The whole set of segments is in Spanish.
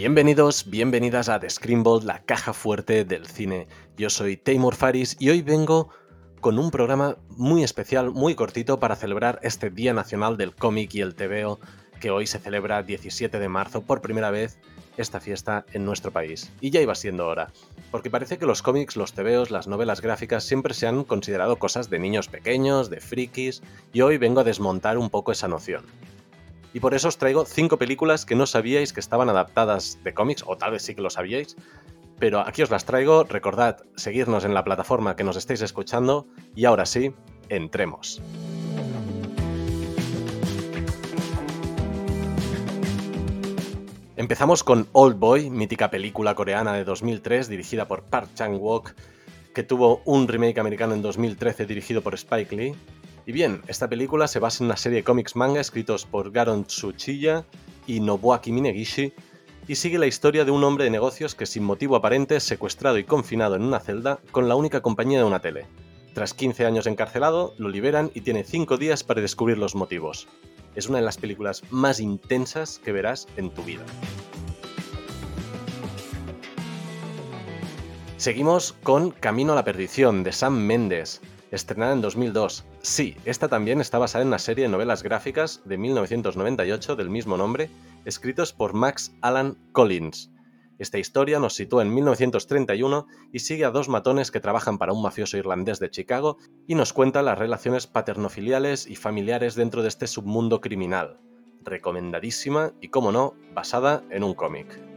Bienvenidos, bienvenidas a The Screenbolt, la caja fuerte del cine. Yo soy Taymor Faris y hoy vengo con un programa muy especial, muy cortito para celebrar este Día Nacional del Cómic y el TVO que hoy se celebra 17 de marzo por primera vez esta fiesta en nuestro país. Y ya iba siendo hora, porque parece que los cómics, los tebeos, las novelas gráficas siempre se han considerado cosas de niños pequeños, de frikis, y hoy vengo a desmontar un poco esa noción. Y por eso os traigo cinco películas que no sabíais que estaban adaptadas de cómics, o tal vez sí que lo sabíais, pero aquí os las traigo, recordad seguirnos en la plataforma que nos estéis escuchando, y ahora sí, entremos. Empezamos con Old Boy, mítica película coreana de 2003 dirigida por Park Chan-wook, que tuvo un remake americano en 2013 dirigido por Spike Lee. Y bien, esta película se basa en una serie de cómics manga escritos por Garon Tsuchiya y Nobuaki Minegishi y sigue la historia de un hombre de negocios que sin motivo aparente es secuestrado y confinado en una celda con la única compañía de una tele. Tras 15 años encarcelado, lo liberan y tiene 5 días para descubrir los motivos es una de las películas más intensas que verás en tu vida. Seguimos con Camino a la Perdición de Sam Mendes, estrenada en 2002. Sí, esta también está basada en una serie de novelas gráficas de 1998 del mismo nombre, escritos por Max Alan Collins. Esta historia nos sitúa en 1931 y sigue a dos matones que trabajan para un mafioso irlandés de Chicago y nos cuenta las relaciones paternofiliales y familiares dentro de este submundo criminal. Recomendadísima y, como no, basada en un cómic.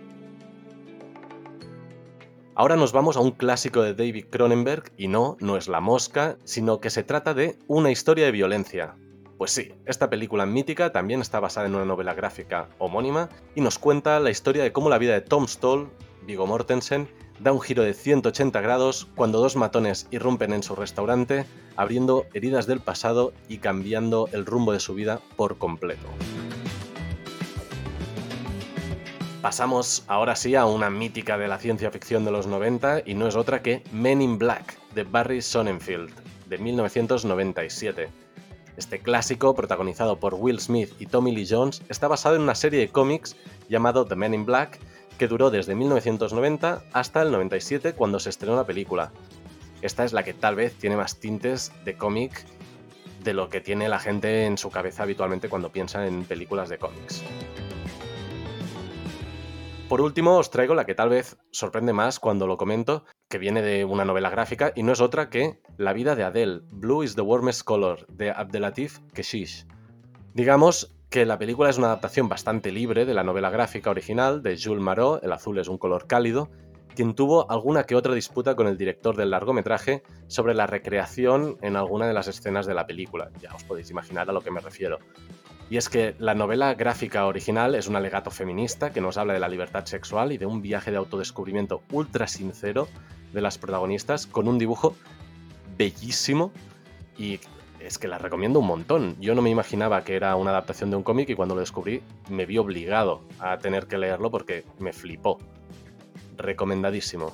Ahora nos vamos a un clásico de David Cronenberg y no, no es La Mosca, sino que se trata de Una historia de violencia, pues sí, esta película mítica también está basada en una novela gráfica homónima y nos cuenta la historia de cómo la vida de Tom Stoll, Vigo Mortensen, da un giro de 180 grados cuando dos matones irrumpen en su restaurante, abriendo heridas del pasado y cambiando el rumbo de su vida por completo. Pasamos ahora sí a una mítica de la ciencia ficción de los 90 y no es otra que Men in Black de Barry Sonnenfeld de 1997 este clásico, protagonizado por Will Smith y Tommy Lee Jones, está basado en una serie de cómics llamado The Men in Black, que duró desde 1990 hasta el 97 cuando se estrenó la película. Esta es la que tal vez tiene más tintes de cómic de lo que tiene la gente en su cabeza habitualmente cuando piensa en películas de cómics. Por último, os traigo la que tal vez sorprende más cuando lo comento, que viene de una novela gráfica y no es otra que La vida de Adele, Blue is the Warmest Color, de Abdelatif Keshish. Digamos que la película es una adaptación bastante libre de la novela gráfica original de Jules Marot, El azul es un color cálido, quien tuvo alguna que otra disputa con el director del largometraje sobre la recreación en alguna de las escenas de la película. Ya os podéis imaginar a lo que me refiero. Y es que la novela gráfica original es un alegato feminista que nos habla de la libertad sexual y de un viaje de autodescubrimiento ultra sincero de las protagonistas con un dibujo bellísimo y es que la recomiendo un montón. Yo no me imaginaba que era una adaptación de un cómic y cuando lo descubrí me vi obligado a tener que leerlo porque me flipó. Recomendadísimo.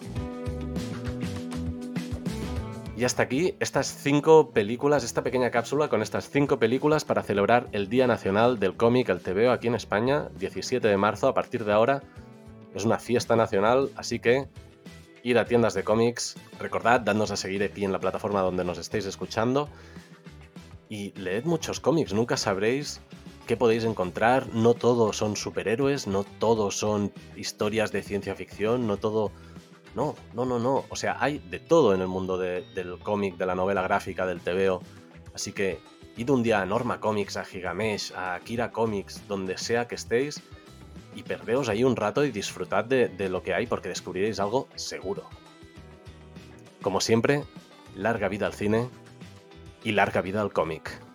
Y hasta aquí estas cinco películas, esta pequeña cápsula con estas cinco películas para celebrar el Día Nacional del Cómic, el TVO aquí en España, 17 de marzo, a partir de ahora. Es una fiesta nacional, así que ir a tiendas de cómics, recordad, dadnos a seguir aquí en la plataforma donde nos estéis escuchando y leed muchos cómics, nunca sabréis qué podéis encontrar, no todos son superhéroes, no todos son historias de ciencia ficción, no todo no, no, no, no. O sea, hay de todo en el mundo del cómic, de la novela gráfica, del TVO. Así que id un día a Norma Comics, a Gigamesh, a Akira Comics, donde sea que estéis, y perdeos ahí un rato y disfrutad de, de lo que hay porque descubriréis algo seguro. Como siempre, larga vida al cine y larga vida al cómic.